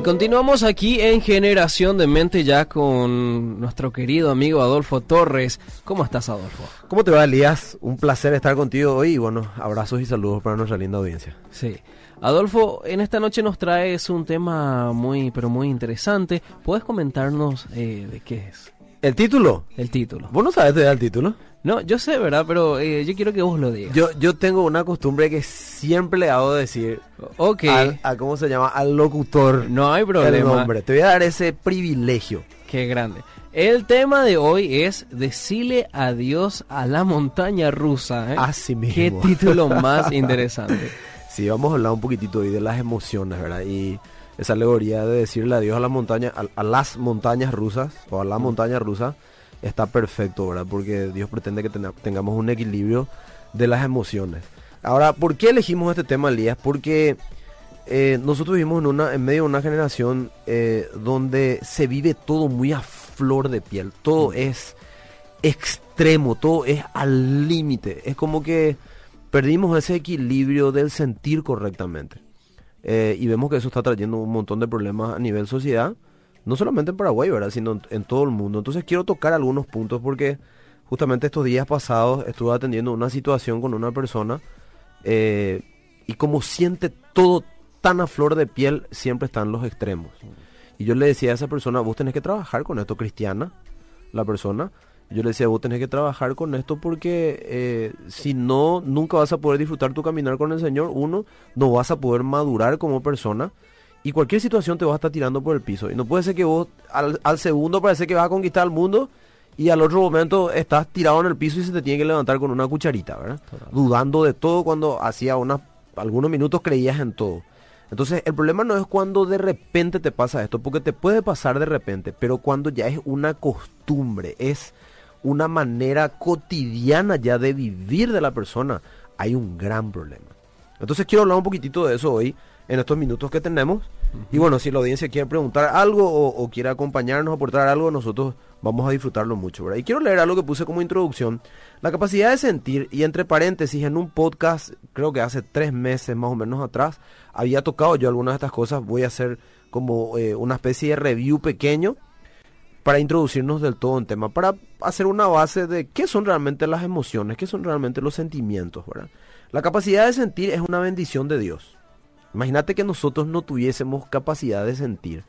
Y continuamos aquí en Generación de Mente ya con nuestro querido amigo Adolfo Torres. ¿Cómo estás, Adolfo? ¿Cómo te va, Elías? Un placer estar contigo hoy y bueno, abrazos y saludos para nuestra linda audiencia. Sí. Adolfo, en esta noche nos traes un tema muy, pero muy interesante. ¿Puedes comentarnos eh, de qué es? ¿El título? El título. ¿Vos no sabes de el título? No, yo sé, ¿verdad? Pero eh, yo quiero que vos lo digas. Yo, yo tengo una costumbre que siempre le hago decir Ok. al, a, ¿cómo se llama? Al locutor No hay el problema. nombre. Te voy a dar ese privilegio. Qué grande. El tema de hoy es decirle adiós a la montaña rusa. ¿eh? Así mismo. Qué título más interesante. Sí, vamos a hablar un poquitito hoy de las emociones, ¿verdad? Y esa alegoría de decirle adiós a la montaña, a, a las montañas rusas o a la montaña rusa está perfecto, ¿verdad? Porque Dios pretende que tengamos un equilibrio de las emociones. Ahora, ¿por qué elegimos este tema, Elías? Porque eh, nosotros vivimos en, una, en medio de una generación eh, donde se vive todo muy a flor de piel. Todo es extremo, todo es al límite. Es como que perdimos ese equilibrio del sentir correctamente. Eh, y vemos que eso está trayendo un montón de problemas a nivel sociedad, no solamente en Paraguay, ¿verdad? sino en, todo el mundo. Entonces quiero tocar algunos puntos porque justamente estos días pasados estuve atendiendo una situación con una persona eh, y como siente todo tan a flor de piel, siempre están los extremos. Y yo le decía a esa persona, vos tenés que trabajar con esto, cristiana, la persona. Yo le decía, vos tenés que trabajar con esto porque eh, si no, nunca vas a poder disfrutar tu caminar con el Señor. Uno, no vas a poder madurar como persona. Y cualquier situación te va a estar tirando por el piso. Y no puede ser que vos al, al segundo parece que vas a conquistar el mundo y al otro momento estás tirado en el piso y se te tiene que levantar con una cucharita, ¿verdad? Dudando de todo cuando hacía unas, algunos minutos creías en todo. Entonces, el problema no es cuando de repente te pasa esto, porque te puede pasar de repente, pero cuando ya es una costumbre, es una manera cotidiana ya de vivir de la persona, hay un gran problema. Entonces, quiero hablar un poquitito de eso hoy, en estos minutos que tenemos. Y bueno, si la audiencia quiere preguntar algo o, o quiere acompañarnos, aportar algo, nosotros vamos a disfrutarlo mucho, ¿verdad? Y quiero leer algo que puse como introducción. La capacidad de sentir, y entre paréntesis, en un podcast, creo que hace tres meses más o menos atrás, había tocado yo algunas de estas cosas. Voy a hacer como eh, una especie de review pequeño para introducirnos del todo en tema, para hacer una base de qué son realmente las emociones, qué son realmente los sentimientos, ¿verdad? La capacidad de sentir es una bendición de Dios. Imagínate que nosotros no tuviésemos capacidad de sentir.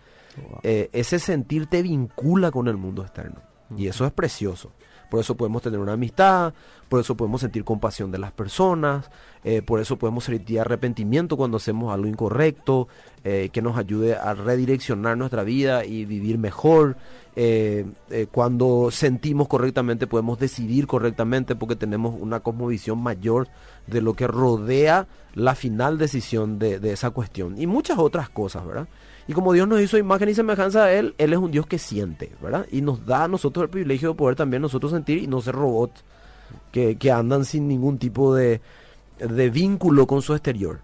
Eh, ese sentir te vincula con el mundo externo. Y eso es precioso. Por eso podemos tener una amistad, por eso podemos sentir compasión de las personas, eh, por eso podemos sentir arrepentimiento cuando hacemos algo incorrecto, eh, que nos ayude a redireccionar nuestra vida y vivir mejor. Eh, cuando sentimos correctamente podemos decidir correctamente porque tenemos una cosmovisión mayor de lo que rodea la final decisión de, de esa cuestión. Y muchas otras cosas, ¿verdad? Y como Dios nos hizo imagen y semejanza a Él, Él es un Dios que siente, ¿verdad? Y nos da a nosotros el privilegio de poder también nosotros sentir y no ser robots que, que andan sin ningún tipo de, de vínculo con su exterior.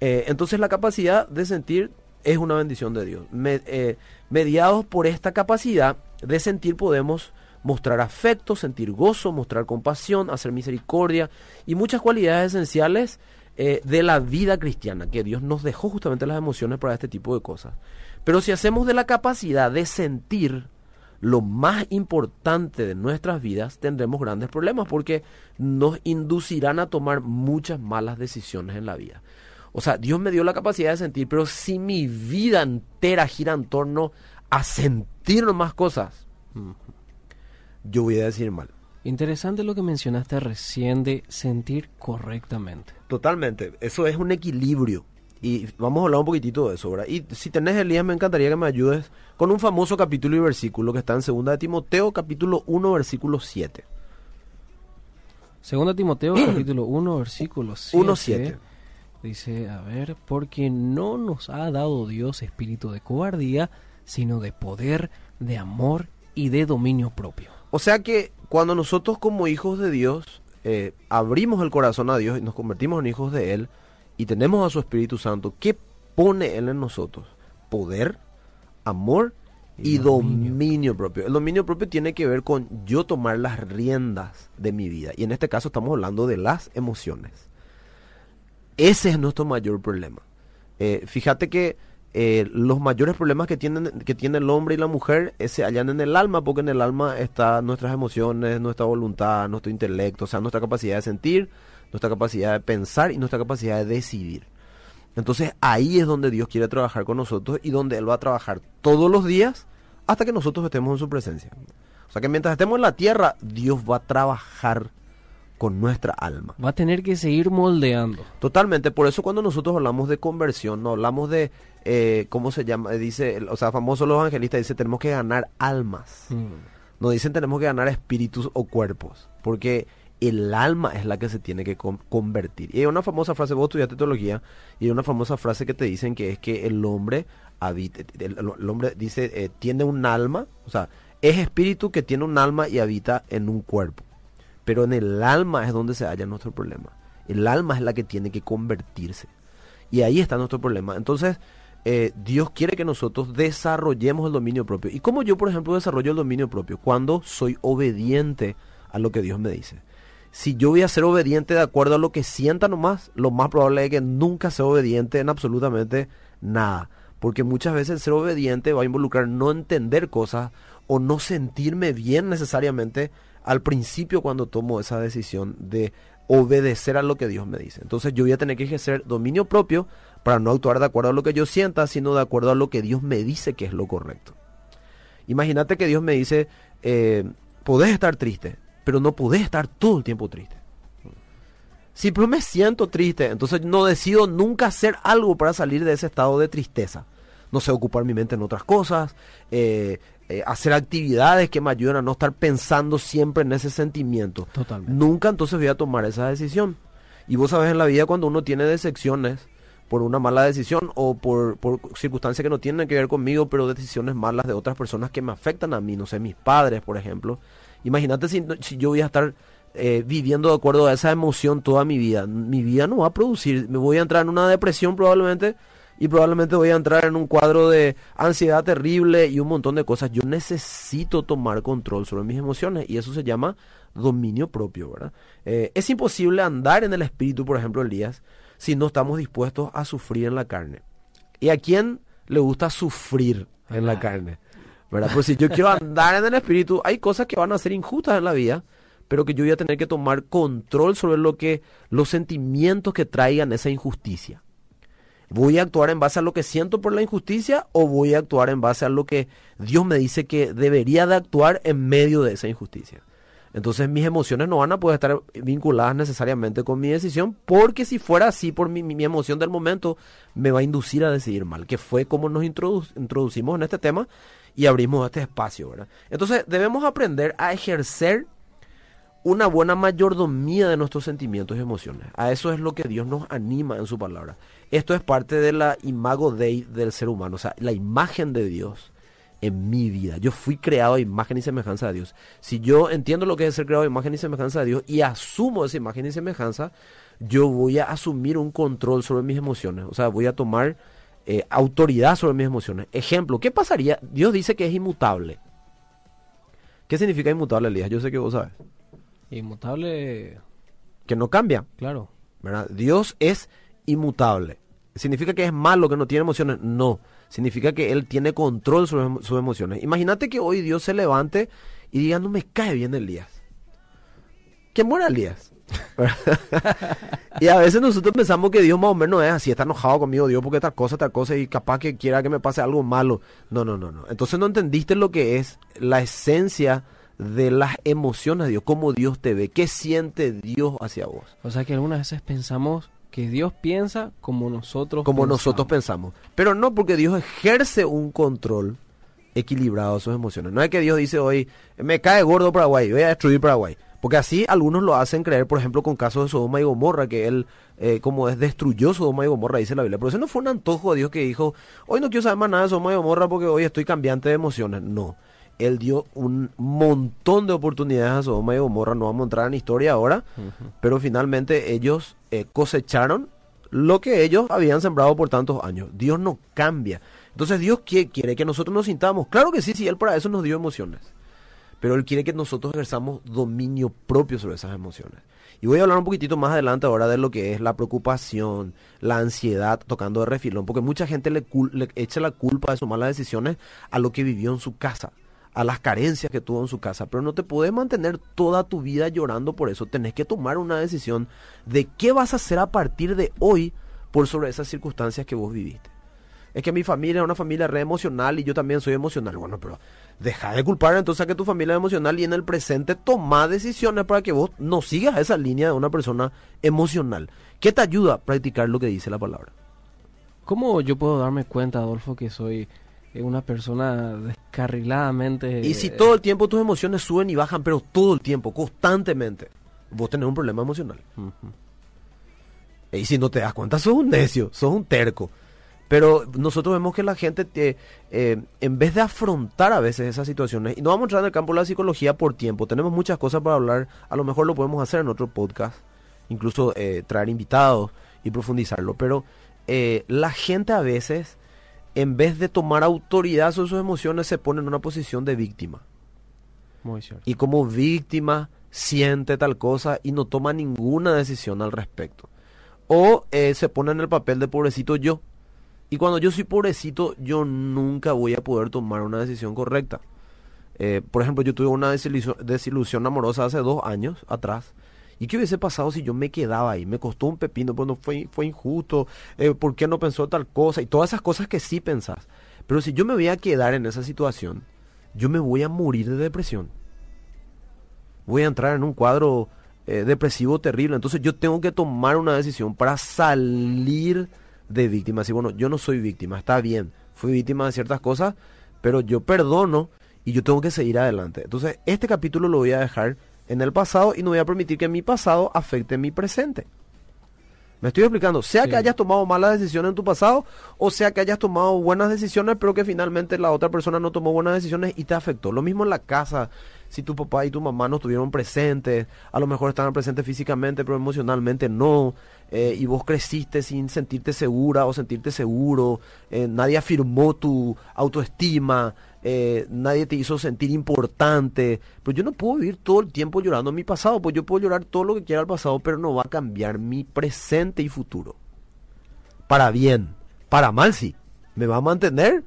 Eh, entonces la capacidad de sentir es una bendición de Dios. Eh, mediados por esta capacidad de sentir podemos mostrar afecto, sentir gozo, mostrar compasión, hacer misericordia y muchas cualidades esenciales eh, de la vida cristiana, que Dios nos dejó justamente las emociones para este tipo de cosas. Pero si hacemos de la capacidad de sentir lo más importante de nuestras vidas, tendremos grandes problemas porque nos inducirán a tomar muchas malas decisiones en la vida. O sea, Dios me dio la capacidad de sentir, pero si mi vida entera gira en torno a sentir más cosas, yo voy a decir mal. Interesante lo que mencionaste recién de sentir correctamente. Totalmente, eso es un equilibrio. Y vamos a hablar un poquitito de eso, ¿verdad? Y si tenés Elías, me encantaría que me ayudes con un famoso capítulo y versículo que está en 2 de Timoteo, capítulo 1, versículo 7. Segunda Timoteo, capítulo 1, versículo 7. 1, 7. Dice, a ver, porque no nos ha dado Dios espíritu de cobardía, sino de poder, de amor y de dominio propio. O sea que cuando nosotros como hijos de Dios eh, abrimos el corazón a Dios y nos convertimos en hijos de Él y tenemos a su Espíritu Santo, ¿qué pone Él en nosotros? Poder, amor y, Y dominio. dominio. propio. El dominio propio tiene que ver con yo tomar las riendas de mi vida. Y en este caso estamos hablando de las emociones. Ese es nuestro mayor problema. Eh, fíjate que eh, los mayores problemas que tienen que tiene el hombre y la mujer eh, se hallan en el alma, porque en el alma están nuestras emociones, nuestra voluntad, nuestro intelecto, o sea, nuestra capacidad de sentir, nuestra capacidad de pensar y nuestra capacidad de decidir. Entonces ahí es donde Dios quiere trabajar con nosotros y donde Él va a trabajar todos los días hasta que nosotros estemos en su presencia. O sea que mientras estemos en la tierra, Dios va a trabajar con nuestra alma. Va a tener que seguir moldeando. Totalmente, por eso cuando nosotros hablamos de conversión, no hablamos de, eh, ¿cómo se llama? Dice, o sea, famoso los evangelistas, dice, tenemos que ganar almas. Mm. No dicen tenemos que ganar espíritus o cuerpos, porque el alma es la que se tiene que convertir. Y hay una famosa frase, vos estudiaste teología, y hay una famosa frase que te dicen que es que el hombre habita, el, hombre dice, eh, tiene un alma, o sea, es espíritu que tiene un alma y habita en un cuerpo. Pero en el alma es donde se halla nuestro problema. El alma es la que tiene que convertirse. Y ahí está nuestro problema. Entonces, eh, Dios quiere que nosotros desarrollemos el dominio propio. ¿Y cómo yo, por ejemplo, desarrollo el dominio propio? Cuando soy obediente a lo que Dios me dice. Si yo voy a ser obediente de acuerdo a lo que sienta nomás, lo más probable es que nunca sea obediente en absolutamente nada. Porque muchas veces ser obediente va a involucrar no entender cosas o no sentirme bien necesariamente al principio cuando tomo esa decisión de obedecer a lo que Dios me dice. Entonces yo voy a tener que ejercer dominio propio para no actuar de acuerdo a lo que yo sienta, sino de acuerdo a lo que Dios me dice que es lo correcto. Imagínate que Dios me dice, eh, podés estar triste, pero no podés estar todo el tiempo triste. Si me siento triste, entonces no decido nunca hacer algo para salir de ese estado de tristeza. No sé, ocupar mi mente en otras cosas, eh, eh, hacer actividades que me ayuden a no estar pensando siempre en ese sentimiento. Totalmente. Nunca entonces voy a tomar esa decisión. Y vos sabes en la vida cuando uno tiene decepciones por una mala decisión o por, por circunstancias que no tienen que ver conmigo, pero decisiones malas de otras personas que me afectan a mí, no sé, mis padres, por ejemplo. Imagínate si, si yo voy a estar eh, viviendo de acuerdo a esa emoción toda mi vida. Mi vida no va a producir, me voy a entrar en una depresión probablemente y probablemente voy a entrar en un cuadro de ansiedad terrible y un montón de cosas. Yo necesito tomar control sobre mis emociones y eso se llama dominio propio, ¿verdad? Eh, es imposible andar en el espíritu, por ejemplo, Elías, si no estamos dispuestos a sufrir en la carne. ¿Y a quién le gusta sufrir en la carne? ¿Verdad? Pues si yo quiero andar en el espíritu, hay cosas que van a ser injustas en la vida, pero que yo voy a tener que tomar control sobre lo que los sentimientos que traigan esa injusticia. ¿Voy a actuar en base a lo que siento por la injusticia o voy a actuar en base a lo que Dios me dice que debería de actuar en medio de esa injusticia? Entonces mis emociones no van a poder estar vinculadas necesariamente con mi decisión, porque si fuera así por mi, mi emoción del momento, me va a inducir a decidir mal, que fue como nos introducimos en este tema y abrimos este espacio, ¿verdad? Entonces debemos aprender a ejercer una buena mayordomía de nuestros sentimientos y emociones. A eso es lo que Dios nos anima en su palabra. Esto es parte de la imago Dei del ser humano, o sea, la imagen de Dios en mi vida. Yo fui creado a imagen y semejanza de Dios. Si yo entiendo lo que es ser creado a imagen y semejanza de Dios y asumo esa imagen y semejanza, yo voy a asumir un control sobre mis emociones. O sea, voy a tomar eh, autoridad sobre mis emociones. Ejemplo, ¿qué pasaría? Dios dice que es inmutable. ¿Qué significa inmutable, Elías? Yo sé que vos sabes. Inmutable. Que no cambia. Claro. ¿verdad? Dios es inmutable. ¿Significa que es malo, que no tiene emociones? No. Significa que Él tiene control sobre sus emociones. Imagínate que hoy Dios se levante y diga, no me cae bien Elías. Que muera Elías. y a veces nosotros pensamos que Dios más o menos es así, está enojado conmigo Dios porque tal cosa, tal cosa y capaz que quiera que me pase algo malo. No, no, no, no. Entonces no entendiste lo que es la esencia de las emociones de Dios, cómo Dios te ve, qué siente Dios hacia vos. O sea que algunas veces pensamos que Dios piensa como nosotros como nosotros pensamos, pero no porque Dios ejerce un control equilibrado de sus emociones. No es que Dios dice hoy, me cae gordo Paraguay, voy a destruir Paraguay. Porque así algunos lo hacen creer, por ejemplo, con casos de Sodoma y Gomorra, que él, eh, como es, destruyó Sodoma y Gomorra, dice la Biblia. Pero eso no fue un antojo de Dios que dijo, hoy no quiero saber más nada de Sodoma y Gomorra porque hoy estoy cambiante de emociones. No él dio un montón de oportunidades a Sodoma y Gomorra, no vamos a entrar en historia ahora, pero finalmente ellos eh, cosecharon lo que ellos habían sembrado por tantos años. Dios no cambia. Entonces Dios quiere que nosotros nos sintamos. Claro que sí, sí, Él para eso nos dio emociones. Pero Él quiere que nosotros ejerzamos dominio propio sobre esas emociones. Y voy a hablar un poquitito más adelante ahora de lo que es la preocupación, la ansiedad, tocando de refilón, porque mucha gente le, le echa la culpa de sus malas decisiones a lo que vivió en su casa a las carencias que tuvo en su casa, pero no te puedes mantener toda tu vida llorando por eso. Tenés que tomar una decisión de qué vas a hacer a partir de hoy por sobre esas circunstancias que vos viviste. Es que mi familia es una familia re emocional y yo también soy emocional. Bueno, pero deja de culpar entonces a que tu familia es emocional y en el presente toma decisiones para que vos no sigas esa línea de una persona emocional. ¿Qué te ayuda a practicar lo que dice la palabra? ¿Cómo yo puedo darme cuenta, Adolfo, que soy una persona descarriladamente... Y si todo el tiempo tus emociones suben y bajan, pero todo el tiempo, constantemente, vos tenés un problema emocional. Y si no te das cuenta, sos un necio, sos un terco. Pero nosotros vemos que la gente, te, eh, en vez de afrontar a veces esas situaciones, y no vamos a entrar en el campo de la psicología por tiempo, tenemos muchas cosas para hablar, a lo mejor lo podemos hacer en otro podcast, incluso eh, traer invitados y profundizarlo, pero eh, la gente a veces en vez de tomar autoridad sobre sus emociones, se pone en una posición de víctima. Muy cierto. Y como víctima siente tal cosa y no toma ninguna decisión al respecto. O eh, se pone en el papel de pobrecito yo. Y cuando yo soy pobrecito, yo nunca voy a poder tomar una decisión correcta. Eh, por ejemplo, yo tuve una desilusión amorosa hace dos años atrás ¿Y qué hubiese pasado si yo me quedaba ahí? Me costó un pepino, pues fue, fue injusto, eh, ¿por qué no pensó tal cosa? Y todas esas cosas que sí pensás. Pero si yo me voy a quedar en esa situación, yo me voy a morir de depresión. Voy a entrar en un cuadro eh, depresivo terrible. Entonces yo tengo que tomar una decisión para salir de víctima. Y bueno, yo no soy víctima, está bien. Fui víctima de ciertas cosas, pero yo perdono y yo tengo que seguir adelante. Entonces este capítulo lo voy a dejar en el pasado y no voy a permitir que mi pasado afecte mi presente. Me estoy explicando, sea que hayas tomado malas decisiones en tu pasado o sea que hayas tomado buenas decisiones pero que finalmente la otra persona no tomó buenas decisiones y te afectó. Lo mismo en la casa, si tu papá y tu mamá no estuvieron presentes, a lo mejor estaban presentes físicamente pero emocionalmente no, eh, y vos creciste sin sentirte segura o sentirte seguro, eh, nadie afirmó tu autoestima, eh, nadie te hizo sentir importante. Pero yo no puedo vivir todo el tiempo llorando mi pasado, pues yo puedo llorar todo lo que quiera al pasado, pero no va a cambiar mi presente y futuro. Para bien, para mal sí. Me va a mantener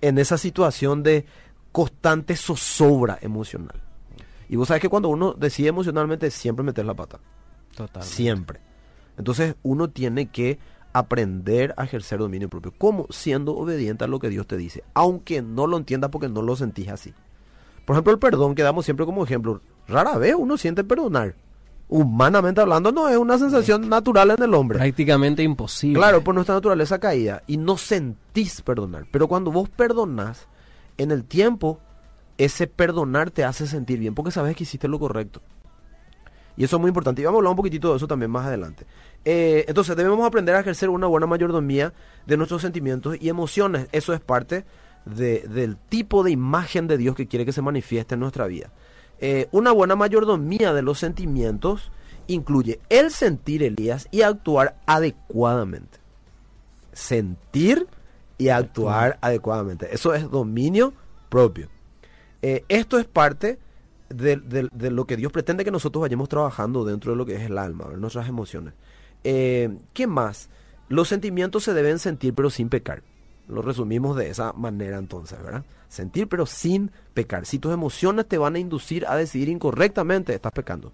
en esa situación de constante zozobra emocional. Y vos sabes que cuando uno decide emocionalmente, siempre meter la pata. Total. Siempre. Entonces uno tiene que aprender a ejercer dominio propio. ¿Cómo? Siendo obediente a lo que Dios te dice, aunque no lo entiendas porque no lo sentís así. Por ejemplo, el perdón que damos siempre como ejemplo. Rara vez uno siente perdonar. Humanamente hablando, no es una sensación natural en el hombre. Prácticamente imposible. Claro, por nuestra naturaleza caída. Y no sentís perdonar. Pero cuando vos perdonás, en el tiempo, ese perdonar te hace sentir bien porque sabes que hiciste lo correcto. Y eso es muy importante. Y vamos a hablar un poquitito de eso también más adelante. Eh, entonces debemos aprender a ejercer una buena mayordomía de nuestros sentimientos y emociones. Eso es parte del tipo de imagen de Dios que quiere que se manifieste en nuestra vida. Eh, una buena mayordomía de los sentimientos incluye el sentir, Elías, y actuar adecuadamente. Sentir y actuar adecuadamente. Eso es dominio propio. Eh, esto es parte de, lo que Dios pretende que nosotros vayamos trabajando dentro de lo que es el alma, nuestras emociones. Eh, ¿Qué más? Los sentimientos se deben sentir pero sin pecar. Lo resumimos de esa manera entonces, ¿verdad? Sentir pero sin pecar. Si tus emociones te van a inducir a decidir incorrectamente, estás pecando.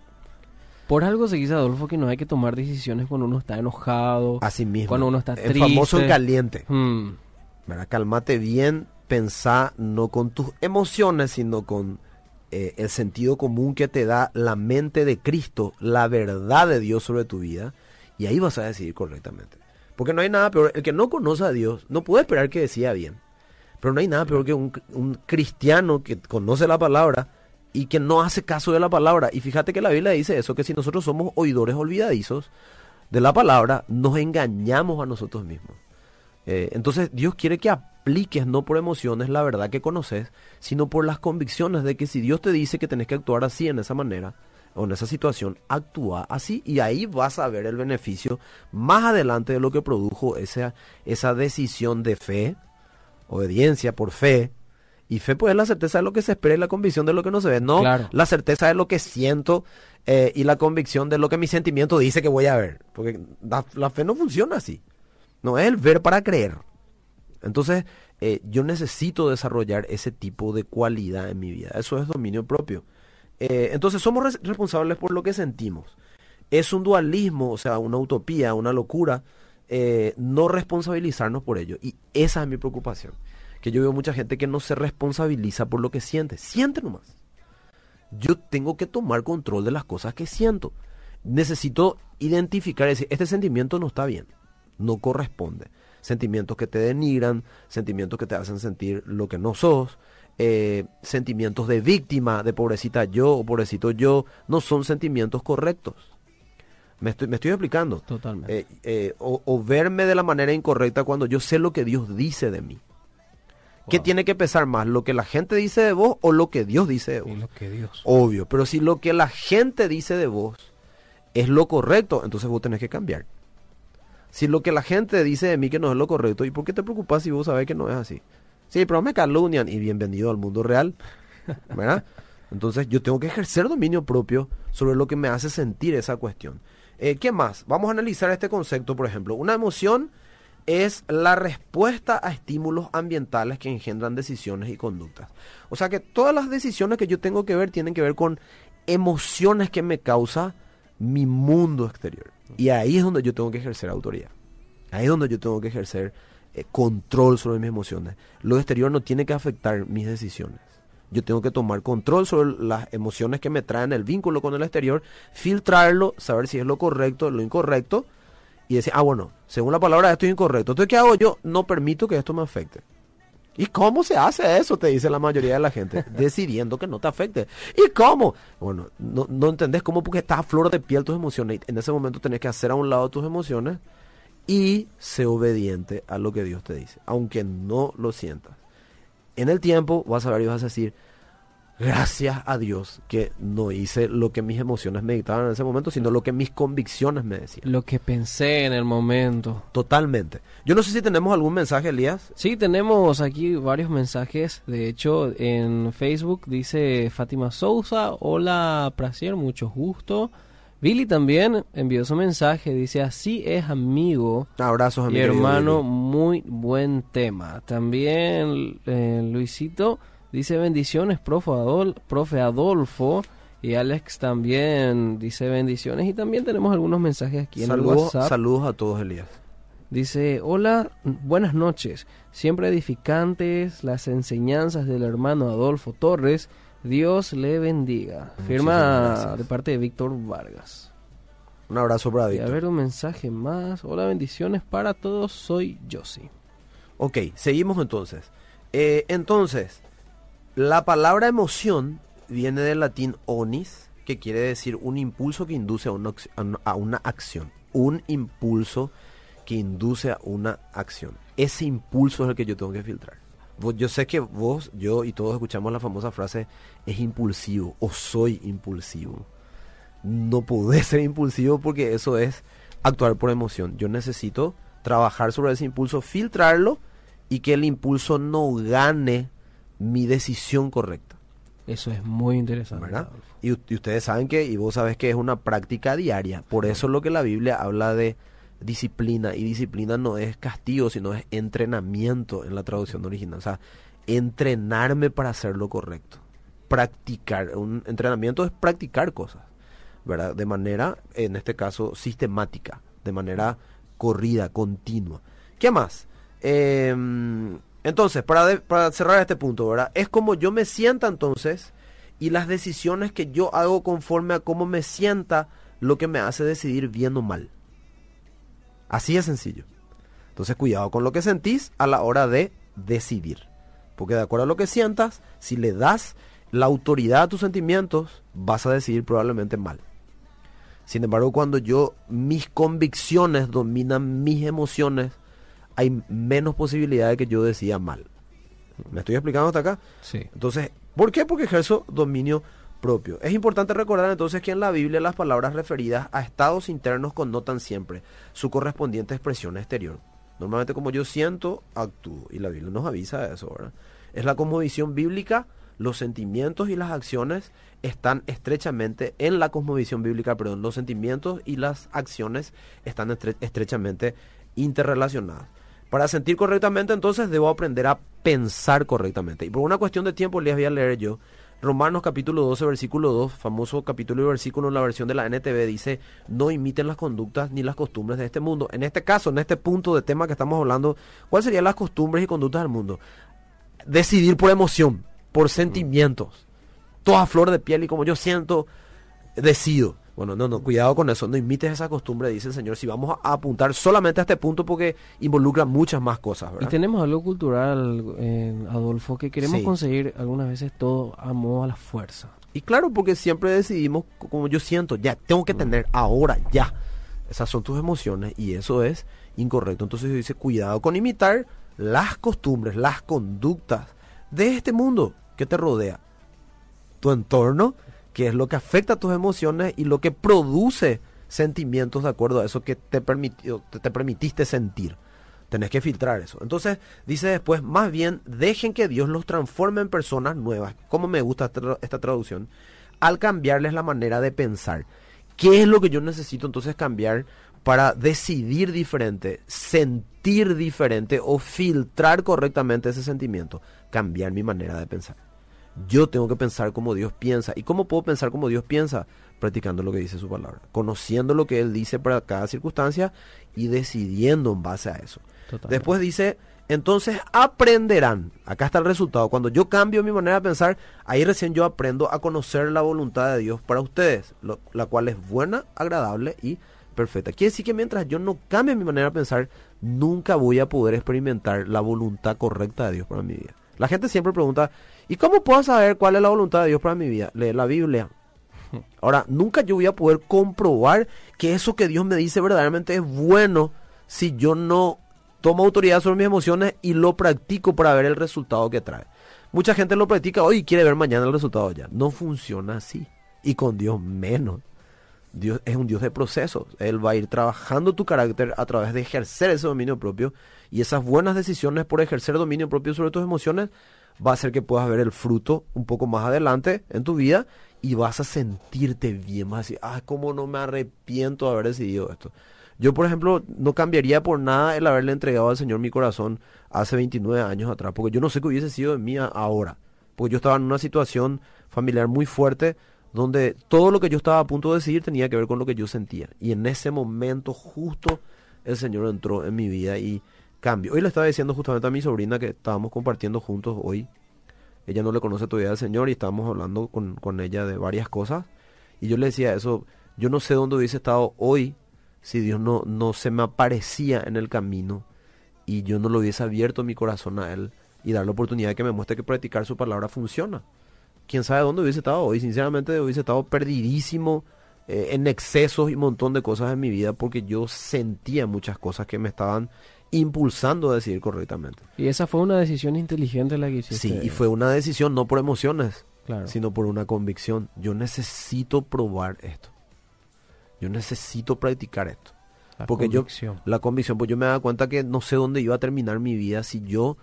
Por algo se dice, Adolfo, que no hay que tomar decisiones cuando uno está enojado. Así mismo. Cuando uno está triste. El famoso caliente. Hmm. ¿Verdad? Calmate bien, pensá no con tus emociones, sino con eh, el sentido común que te da la mente de Cristo, la verdad de Dios sobre tu vida y ahí vas a decidir correctamente. Porque no hay nada peor. El que no conoce a Dios no puede esperar que decida bien. Pero no hay nada peor que un, cristiano que conoce la palabra y que no hace caso de la palabra. Y fíjate que la Biblia dice eso, que si nosotros somos oidores olvidadizos de la palabra, nos engañamos a nosotros mismos. Eh, entonces Dios quiere que apliques no por emociones la verdad que conoces, sino por las convicciones de que si Dios te dice que tenés que actuar así en esa manera, o en esa situación, actúa así y ahí vas a ver el beneficio más adelante de lo que produjo esa, esa decisión de fe, obediencia por fe, Y fe pues es la certeza de lo que se espera y la convicción de lo que no se ve. No Claro. la certeza de lo que siento eh, y la convicción de lo que mi sentimiento dice que voy a ver. Porque la, la fe no funciona así. No es el ver para creer. Entonces, eh, yo necesito desarrollar ese tipo de cualidad en mi vida. Eso es dominio propio. Eh, entonces, somos res- responsables por lo que sentimos. Es un dualismo, o sea, una utopía, una locura, eh, no responsabilizarnos por ello. Y esa es mi preocupación. Que yo veo mucha gente que no se responsabiliza por lo que siente. Siente nomás. Yo tengo que tomar control de las cosas que siento. Necesito identificar, decir, este sentimiento no está bien, no corresponde. Sentimientos que te denigran, sentimientos que te hacen sentir lo que no sos, eh, sentimientos de víctima, de pobrecita yo o pobrecito yo, no son sentimientos correctos. Me estoy, me estoy explicando. Totalmente. Eh, eh, o, o verme de la manera incorrecta cuando yo sé lo que Dios dice de mí. ¿Qué tiene que pesar más? ¿Lo que la gente dice de vos o lo que Dios dice de vos? Y lo que Dios. Obvio, pero si lo que la gente dice de vos es lo correcto, entonces vos tenés que cambiar. Si lo que la gente dice de mí que no es lo correcto, ¿y por qué te preocupas si vos sabés que no es así? Sí, pero me calumnian y bienvenido al mundo real, ¿verdad? Entonces yo tengo que ejercer dominio propio sobre lo que me hace sentir esa cuestión. Eh, ¿Qué más? Vamos a analizar este concepto, por ejemplo. Una emoción es la respuesta a estímulos ambientales que engendran decisiones y conductas. O sea que todas las decisiones que yo tengo que ver tienen que ver con emociones que me causa mi mundo exterior. Y ahí es donde yo tengo que ejercer autoridad. Ahí es donde yo tengo que ejercer eh, control sobre mis emociones. Lo exterior no tiene que afectar mis decisiones. Yo tengo que tomar control sobre las emociones que me traen el vínculo con el exterior, filtrarlo, saber si es lo correcto, lo incorrecto, y decir, ah, bueno, según la palabra esto es incorrecto. Entonces, ¿qué hago yo? No permito que esto me afecte. ¿Y cómo se hace eso? Te dice la mayoría de la gente. Decidiendo que no te afecte. ¿Y cómo? Bueno, no, no entendés cómo porque estás a flor de piel tus emociones. Y en ese momento tenés que hacer a un lado tus emociones y ser obediente a lo que Dios te dice. Aunque no lo sientas. En el tiempo vas a ver y vas a decir, gracias a Dios que no hice lo que mis emociones me dictaban en ese momento, sino lo que mis convicciones me decían. Lo que pensé en el momento. Totalmente. Yo no sé si tenemos algún mensaje, Elías. Sí, tenemos aquí varios mensajes. De hecho, en Facebook dice Fátima Sousa, hola Prasier, mucho gusto. Billy también envió su mensaje, dice así es amigo Abrazos a y hermano, Billy. muy buen tema. También eh, Luisito dice bendiciones, profe, Adol- profe Adolfo. Y Alex también dice bendiciones. Y también tenemos algunos mensajes aquí en el WhatsApp. saludos a todos, Elías. Dice, hola, buenas noches. Siempre edificantes las enseñanzas del hermano Adolfo Torres. Dios le bendiga. Muchísimas Firma gracias. de parte de Víctor Vargas. Un abrazo para Y a ver un mensaje más. Hola, bendiciones para todos. Soy Josie. Ok, seguimos entonces. Eh, entonces, la palabra emoción viene del latín onis, que quiere decir un impulso que induce a una, acción. Un impulso que induce a una acción. Ese impulso es el que yo tengo que filtrar. Yo sé que vos, yo y todos escuchamos la famosa frase, es impulsivo o soy impulsivo. No podés ser impulsivo porque eso es actuar por emoción. Yo necesito trabajar sobre ese impulso, filtrarlo y que el impulso no gane mi decisión correcta. Eso es muy interesante. ¿verdad? Y ustedes saben que, y vos sabes que es una práctica diaria. Por eso es lo que la Biblia habla de disciplina. Y disciplina no es castigo, sino es entrenamiento en la traducción original. O sea, entrenarme para hacer lo correcto. Practicar. Un entrenamiento es practicar cosas. ¿Verdad? De manera, en este caso, sistemática. De manera corrida, continua. ¿Qué más? Eh, entonces, para, de- para cerrar este punto, ¿verdad? Es como yo me sienta entonces y las decisiones que yo hago conforme a cómo me sienta lo que me hace decidir bien o mal. Así de sencillo. Entonces, cuidado con lo que sentís a la hora de decidir. Porque de acuerdo a lo que sientas, si le das la autoridad a tus sentimientos, vas a decidir probablemente mal. Sin embargo, cuando yo mis convicciones dominan mis emociones, hay menos posibilidad de que yo decida mal. ¿Me estoy explicando hasta acá? Sí. Entonces, ¿por qué? Porque ejerzo dominio propio. Es importante recordar entonces que en la Biblia las palabras referidas a estados internos connotan siempre su correspondiente expresión exterior. Normalmente como yo siento, actúo. Y la Biblia nos avisa de eso, ¿verdad? Es la cosmovisión bíblica, los sentimientos y las acciones están estrechamente en la cosmovisión bíblica, perdón, los sentimientos y las acciones están estrechamente interrelacionadas. Para sentir correctamente, entonces debo aprender a pensar correctamente. Y por una cuestión de tiempo les voy a leer yo Romanos capítulo 12, versículo 2, famoso capítulo y versículo en la versión de la NTV, dice, no imiten las conductas ni las costumbres de este mundo. En este caso, en este punto de tema que estamos hablando, ¿cuáles serían las costumbres y conductas del mundo? Decidir por emoción, por sentimientos, toda flor de piel y como yo siento, decido. Bueno, no, no, cuidado con eso, no imites esa costumbre, dice el Señor, si vamos a apuntar solamente a este punto porque involucra muchas más cosas. Y tenemos algo cultural, eh, Adolfo, que queremos conseguir algunas veces todo a modo a la fuerza. Y claro, porque siempre decidimos, como yo siento, ya, tengo que tener ahora, ya. Esas son tus emociones y eso es incorrecto. Entonces dice, cuidado con imitar las costumbres, las conductas de este mundo que te rodea. Tu entorno que es lo que afecta a tus emociones y lo que produce sentimientos de acuerdo a eso que te, permitió, te, permitiste sentir. Tenés que filtrar eso. Entonces dice después, más bien dejen que Dios los transforme en personas nuevas. Como me gusta esta, traducción. Al cambiarles la manera de pensar. ¿Qué es lo que yo necesito entonces cambiar para decidir diferente, sentir diferente o filtrar correctamente ese sentimiento? Cambiar mi manera de pensar. Yo tengo que pensar como Dios piensa. ¿Y cómo puedo pensar como Dios piensa? Practicando lo que dice su palabra, conociendo lo que Él dice para cada circunstancia y decidiendo en base a eso. Después dice, entonces aprenderán. Acá está el resultado. Cuando yo cambio mi manera de pensar, ahí recién yo aprendo a conocer la voluntad de Dios para ustedes, la cual es buena, agradable y perfecta. Quiere decir que mientras yo no cambie mi manera de pensar, nunca voy a poder experimentar la voluntad correcta de Dios para mi vida. La gente siempre pregunta, ¿y cómo puedo saber cuál es la voluntad de Dios para mi vida? Leer la Biblia. Ahora, nunca yo voy a poder comprobar que eso que Dios me dice verdaderamente es bueno si yo no tomo autoridad sobre mis emociones y lo practico para ver el resultado que trae. Mucha gente lo practica hoy y quiere ver mañana el resultado ya. No funciona así. Y con Dios menos. Dios es un Dios de procesos. Él va a ir trabajando tu carácter a través de ejercer ese dominio propio y esas buenas decisiones por ejercer dominio propio sobre tus emociones va a hacer que puedas ver el fruto un poco más adelante en tu vida y vas a sentirte bien, vas a ah, cómo no me arrepiento de haber decidido esto. Yo, por ejemplo, no cambiaría por nada el haberle entregado al Señor mi corazón hace 29 años atrás, porque yo no sé qué hubiese sido de mí ahora, porque yo estaba en una situación familiar muy fuerte donde todo lo que yo estaba a punto de decidir tenía que ver con lo que yo sentía. Y en ese momento justo el Señor entró en mi vida y cambió. Hoy le estaba diciendo justamente a mi sobrina que estábamos compartiendo juntos hoy. Ella no le conoce todavía al Señor y estábamos hablando con, con ella de varias cosas. Y yo le decía eso, yo no sé dónde hubiese estado hoy si Dios no, no se me aparecía en el camino y yo no lo hubiese abierto mi corazón a Él y dar la oportunidad de que me muestre que practicar su palabra funciona quién sabe dónde hubiese estado hoy. Sinceramente hubiese estado perdidísimo eh, en excesos y un montón de cosas en mi vida porque yo sentía muchas cosas que me estaban impulsando a decidir correctamente. Y esa fue una decisión inteligente la que hiciste. Sí, y fue una decisión no por emociones, sino por una convicción. Yo necesito probar esto. Yo necesito practicar esto. porque yo la convicción, pues yo me daba cuenta que no sé dónde iba a terminar mi vida si yo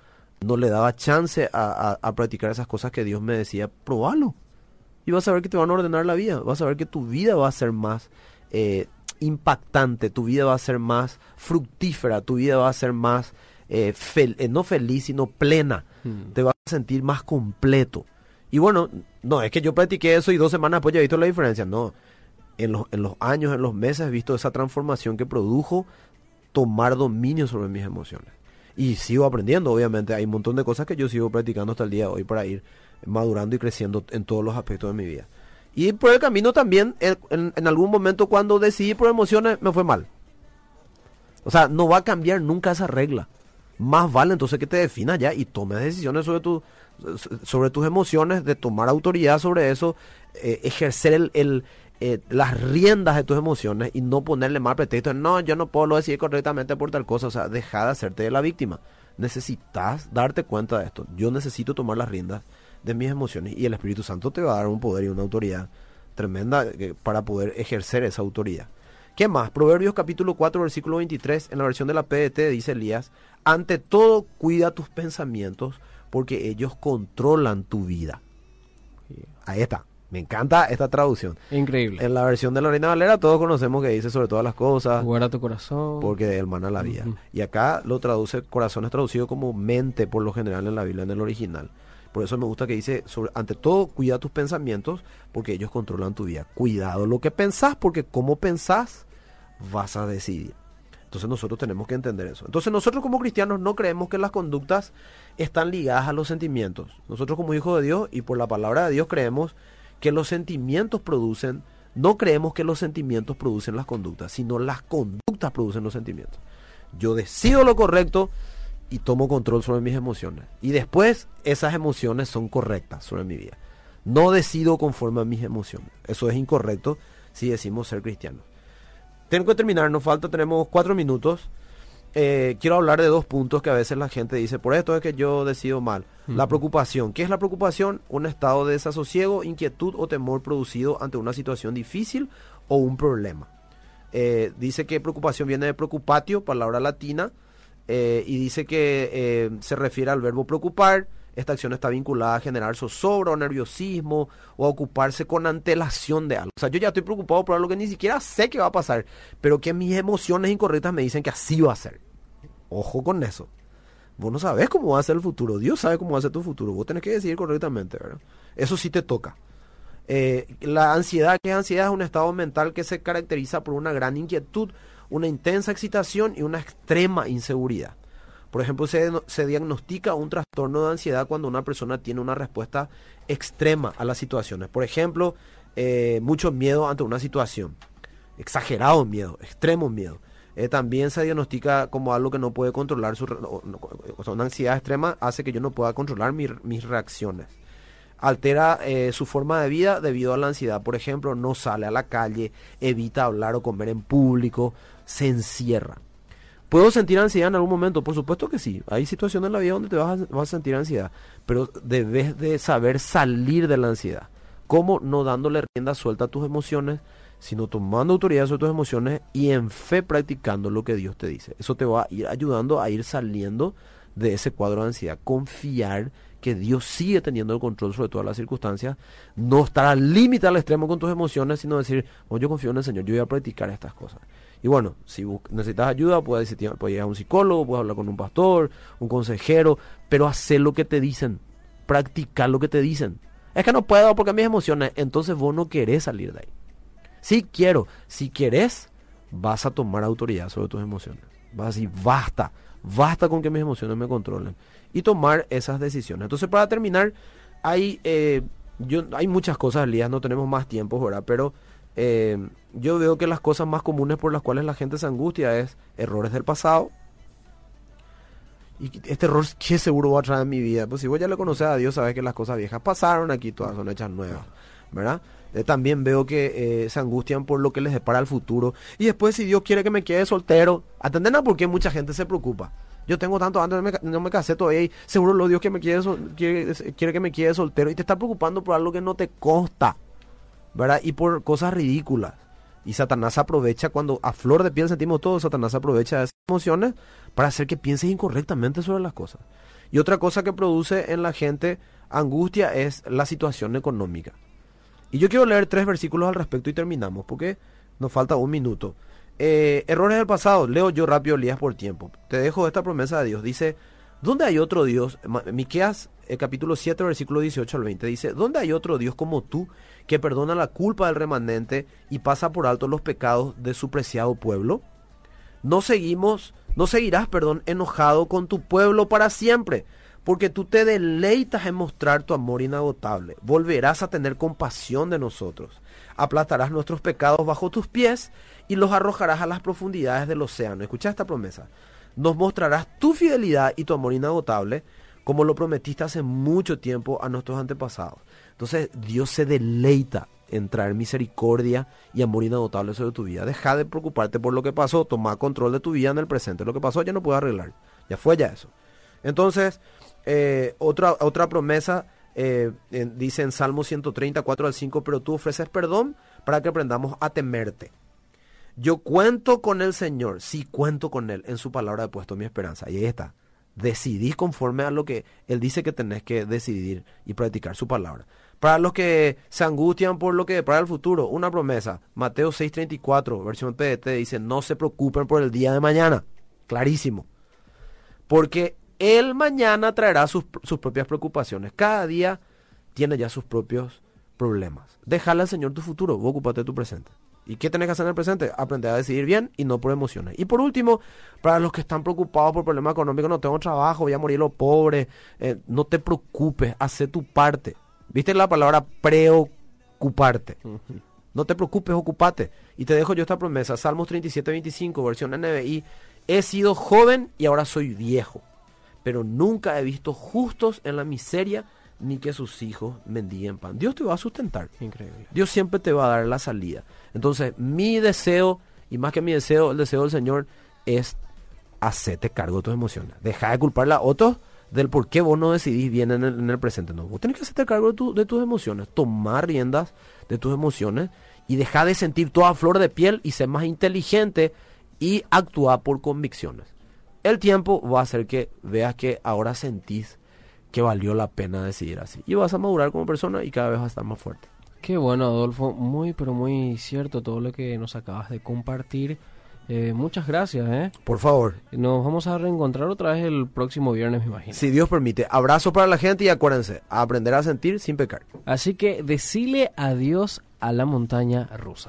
no le daba chance a, practicar esas cosas que Dios me decía, probalo. Y vas a ver que te van a ordenar la vida, vas a ver que tu vida va a ser más eh, impactante, tu vida va a ser más fructífera, tu vida va a ser más, eh, eh, no feliz, sino plena. Hmm. Te vas a sentir más completo. Y bueno, no, es que yo practiqué eso y dos semanas después ya he visto la diferencia. No, en los, en los años, en los meses he visto esa transformación que produjo tomar dominio sobre mis emociones y sigo aprendiendo, obviamente. Hay un montón de cosas que yo sigo practicando hasta el día de hoy para ir madurando y creciendo en todos los aspectos de mi vida. Y por el camino también, en, algún momento cuando decidí por emociones, me fue mal. O sea, no va a cambiar nunca esa regla. Más vale entonces que te definas ya y tomes decisiones sobre, tu, sobre tus emociones, de tomar autoridad sobre eso, eh, ejercer el, eh, las riendas de tus emociones y no ponerle mal pretexto. No, yo no puedo lo decir correctamente por tal cosa. O sea, deja de hacerte de la víctima. Necesitas darte cuenta de esto. Yo necesito tomar las riendas de mis emociones y el Espíritu Santo te va a dar un poder y una autoridad tremenda eh, para poder ejercer esa autoridad. ¿Qué más? Proverbios capítulo 4, versículo 23, en la versión de la PDT dice Elías, ante todo cuida tus pensamientos, porque ellos controlan tu vida. Ahí está. Me encanta esta traducción. Increíble. En la versión de la Reina Valera todos conocemos que dice sobre todas las cosas. Guarda tu corazón. Porque el mana la vida. Y acá lo traduce, corazón es traducido como mente por lo general en la Biblia, en el original. Por eso me gusta que dice, sobre, ante todo, cuida tus pensamientos porque ellos controlan tu vida. Cuidado lo que pensás porque como pensás vas a decidir. Entonces nosotros tenemos que entender eso. Entonces nosotros como cristianos no creemos que las conductas están ligadas a los sentimientos. Nosotros como hijos de Dios y por la palabra de Dios creemos que los sentimientos producen, no creemos que los sentimientos producen las conductas, sino las conductas producen los sentimientos. Yo decido lo correcto y tomo control sobre mis emociones. Y después esas emociones son correctas sobre mi vida. No decido conforme a mis emociones. Eso es incorrecto si decimos ser cristianos. Tengo que terminar, nos falta, tenemos cuatro minutos. Eh, quiero hablar de dos puntos que a veces la gente dice, por esto es que yo decido mal. La preocupación. ¿Qué es la preocupación? Un estado de desasosiego, inquietud o temor producido ante una situación difícil o un problema. Eh, dice que preocupación viene de preocupatio, palabra latina, eh, y dice que se refiere al verbo preocupar. Esta acción está vinculada a generar zozobra o nerviosismo o a ocuparse con antelación de algo. O sea, yo ya estoy preocupado por algo que ni siquiera sé que va a pasar, pero que mis emociones incorrectas me dicen que así va a ser. Ojo con eso. Vos no sabes cómo va a ser el futuro. Dios sabe cómo va a ser tu futuro. Vos tenés que decidir correctamente, ¿verdad? Eso sí te toca. Eh, la ansiedad, que es ansiedad? Es un estado mental que se caracteriza por una gran inquietud, una intensa excitación y una extrema inseguridad. Por ejemplo, se, se, diagnostica un trastorno de ansiedad cuando una persona tiene una respuesta extrema a las situaciones. Por ejemplo, eh, mucho miedo ante una situación, exagerado miedo, extremo miedo. Eh, también se diagnostica como algo que no puede controlar, su, una ansiedad extrema hace que yo no pueda controlar mis reacciones. Altera eh, su forma de vida debido a la ansiedad. Por ejemplo, no sale a la calle, evita hablar o comer en público, se encierra. ¿Puedo sentir ansiedad en algún momento? Por supuesto que sí. Hay situaciones en la vida donde te vas a, sentir ansiedad, pero debes de saber salir de la ansiedad. ¿Cómo? No dándole rienda suelta a tus emociones, sino tomando autoridad sobre tus emociones y en fe practicando lo que Dios te dice. Eso te va a ir ayudando a ir saliendo de ese cuadro de ansiedad. Confiar que Dios sigue teniendo el control sobre todas las circunstancias. No estar al límite al extremo con tus emociones, sino decir, oh, yo confío en el Señor, yo voy a practicar estas cosas. Y bueno, si necesitas ayuda, puedes, ir a un psicólogo, puedes hablar con un pastor, un consejero, pero hacer lo que te dicen, practicar lo que te dicen. Es que no puedo porque mis emociones, entonces vos no querés salir de ahí. Si quiero. Si quieres, vas a tomar autoridad sobre tus emociones. Vas a decir, basta, basta con que mis emociones me controlen. Y tomar esas decisiones. Entonces, para terminar, hay, eh, yo, hay muchas cosas, Elías, no tenemos más tiempo, ¿verdad? Pero eh, yo veo que las cosas más comunes por las cuales la gente se angustia es errores del pasado. Y este error, ¿qué seguro va a traer en mi vida? Pues si vos ya le conoces a Dios, sabes que las cosas viejas pasaron, aquí todas son hechas nuevas, ¿verdad? Eh, también veo que eh, se angustian por lo que les depara el futuro. Y después, si Dios quiere que me quede soltero, atenden a por qué mucha gente se preocupa. Yo tengo tanto antes, no me, casé todavía y seguro lo Dios que me quiere, quiere, quiere, que me quede soltero. Y te está preocupando por algo que no te consta, Y por cosas ridículas. Y Satanás aprovecha cuando a flor de piel sentimos todo, Satanás aprovecha esas emociones para hacer que pienses incorrectamente sobre las cosas. Y otra cosa que produce en la gente angustia es la situación económica. Y yo quiero leer tres versículos al respecto y terminamos, porque nos falta un minuto. Eh, errores del pasado, leo yo rápido Elías por tiempo. Te dejo esta promesa de Dios. Dice, ¿dónde hay otro Dios? Miqueas eh, capítulo 7, versículo 18 al 20 dice, ¿dónde hay otro Dios como tú que perdona la culpa del remanente y pasa por alto los pecados de su preciado pueblo? No seguimos, no seguirás, perdón, enojado con tu pueblo para siempre porque tú te deleitas en mostrar tu amor inagotable. Volverás a tener compasión de nosotros. Aplastarás nuestros pecados bajo tus pies y los arrojarás a las profundidades del océano. Escucha esta promesa. Nos mostrarás tu fidelidad y tu amor inagotable, como lo prometiste hace mucho tiempo a nuestros antepasados. Entonces Dios se deleita en traer misericordia y amor inagotable sobre tu vida. Deja de preocuparte por lo que pasó, toma control de tu vida en el presente. Lo que pasó ya no puedes arreglar. Ya fue ya eso. Entonces, eh, otra, otra promesa eh, dice en Salmo 134 al 5, pero tú ofreces perdón para que aprendamos a temerte. Yo cuento con el Señor, sí cuento con Él, en su palabra he puesto mi esperanza. Y ahí está. decidís conforme a lo que Él dice que tenés que decidir y practicar su palabra. Para los que se angustian por lo que para el futuro, una promesa. Mateo 6:34, versión PDT, dice, no se preocupen por el día de mañana. Clarísimo. Porque el mañana traerá sus, sus propias preocupaciones. Cada día tiene ya sus propios problemas. Déjale al Señor tu futuro, vos ocupate de tu presente. ¿Y qué tenés que hacer en el presente? Aprender a decidir bien y no por emociones. Y por último, para los que están preocupados por problemas económicos, no tengo trabajo, voy a morir los pobres, eh, no te preocupes, hace tu parte. ¿Viste la palabra preocuparte? No te preocupes, ocupate. Y te dejo yo esta promesa, Salmos 37, 25, versión NBI. He sido joven y ahora soy viejo, pero nunca he visto justos en la miseria ni que sus hijos mendiguen pan. Dios te va a sustentar. Increíble. Dios siempre te va a dar la salida. Entonces, mi deseo, y más que mi deseo, el deseo del Señor, es hacerte cargo de tus emociones. Deja de culparle a otros del por qué vos no decidís bien en el, en el presente. No, vos tenés que hacerte cargo de, tu- de tus emociones, tomar riendas de tus emociones y dejar de sentir toda flor de piel y ser más inteligente y actuar por convicciones. El tiempo va a hacer que veas que ahora sentís que valió la pena decidir así. Y vas a madurar como persona y cada vez vas a estar más fuerte. Qué bueno, Adolfo. Muy, pero muy cierto todo lo que nos acabas de compartir. Eh, muchas gracias, ¿eh? Por favor, Nos vamos a reencontrar otra vez el próximo viernes, me imagino. si Dios permite, abrazo para la gente y acuérdense, aprender a sentir sin pecar. Así que decile adiós a la montaña rusa.